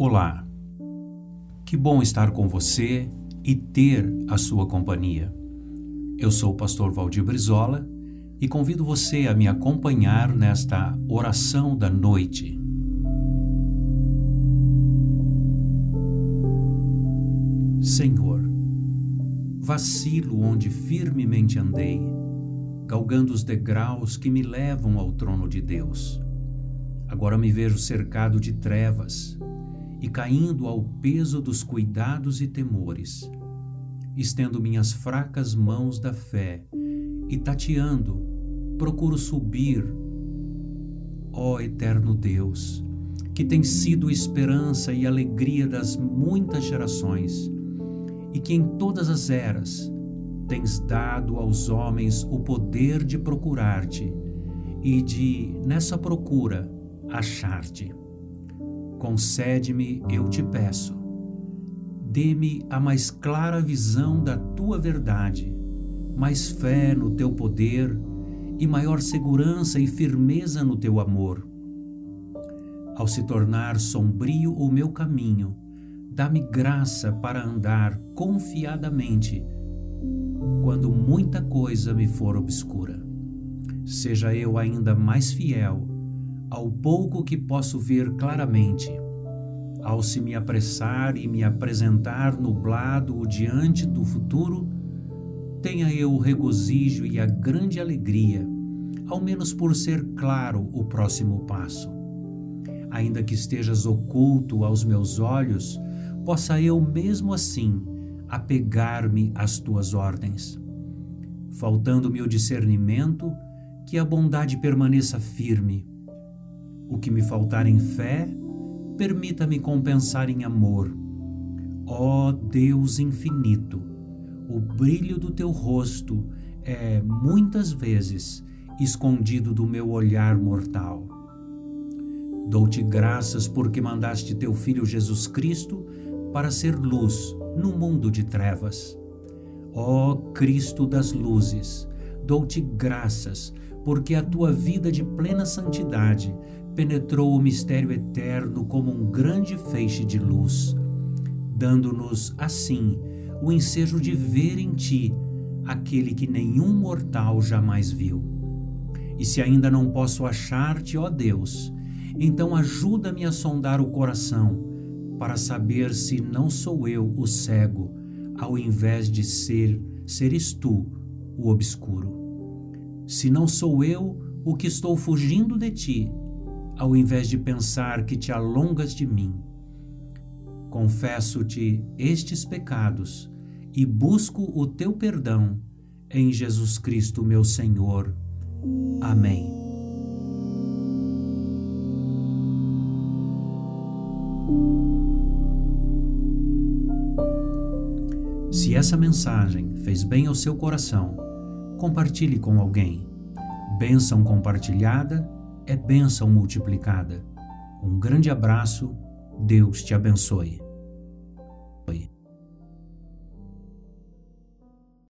Olá, que bom estar com você e ter a sua companhia. Eu sou o pastor Valdir Brizola e convido você a me acompanhar nesta oração da noite. Senhor, vacilo onde firmemente andei, galgando os degraus que me levam ao trono de Deus. Agora me vejo cercado de trevas e caindo ao peso dos cuidados e temores. Estendo minhas fracas mãos da fé e tateando, procuro subir. Ó Eterno Deus, que tem sido esperança e alegria das muitas gerações, e que em todas as eras tens dado aos homens o poder de procurar-te e de, nessa procura, achar-te. Concede-me, eu te peço. Dê-me a mais clara visão da tua verdade, mais fé no teu poder e maior segurança e firmeza no teu amor. Ao se tornar sombrio o meu caminho, dá-me graça para andar confiadamente quando muita coisa me for obscura. Seja eu ainda mais fiel ao pouco que posso ver claramente, ao se me apressar e me apresentar nublado diante do futuro, tenha eu o regozijo e a grande alegria, ao menos por ser claro o próximo passo. Ainda que estejas oculto aos meus olhos, possa eu mesmo assim apegar-me às tuas ordens. Faltando-me o discernimento, que a bondade permaneça firme o que me faltar em fé, permita-me compensar em amor. Ó Deus infinito, o brilho do teu rosto é muitas vezes escondido do meu olhar mortal. Dou-te graças porque mandaste teu Filho Jesus Cristo para ser luz no mundo de trevas. Ó Cristo das luzes, dou-te graças porque a tua vida de plena santidade penetrou o mistério eterno como um grande feixe de luz, dando-nos, assim, o ensejo de ver em ti aquele que nenhum mortal jamais viu. E se ainda não posso achar-te, ó Deus, então ajuda-me a sondar o coração para saber se não sou eu o cego, ao invés de ser, seres tu o obscuro. Se não sou eu o que estou fugindo de ti, ao invés de pensar que te alongas de mim. Confesso-te estes pecados e busco o teu perdão em Jesus Cristo, meu Senhor. Amém. Se essa mensagem fez bem ao seu coração, compartilhe com alguém. Bênção compartilhada é bênção multiplicada. Um grande abraço, Deus te abençoe.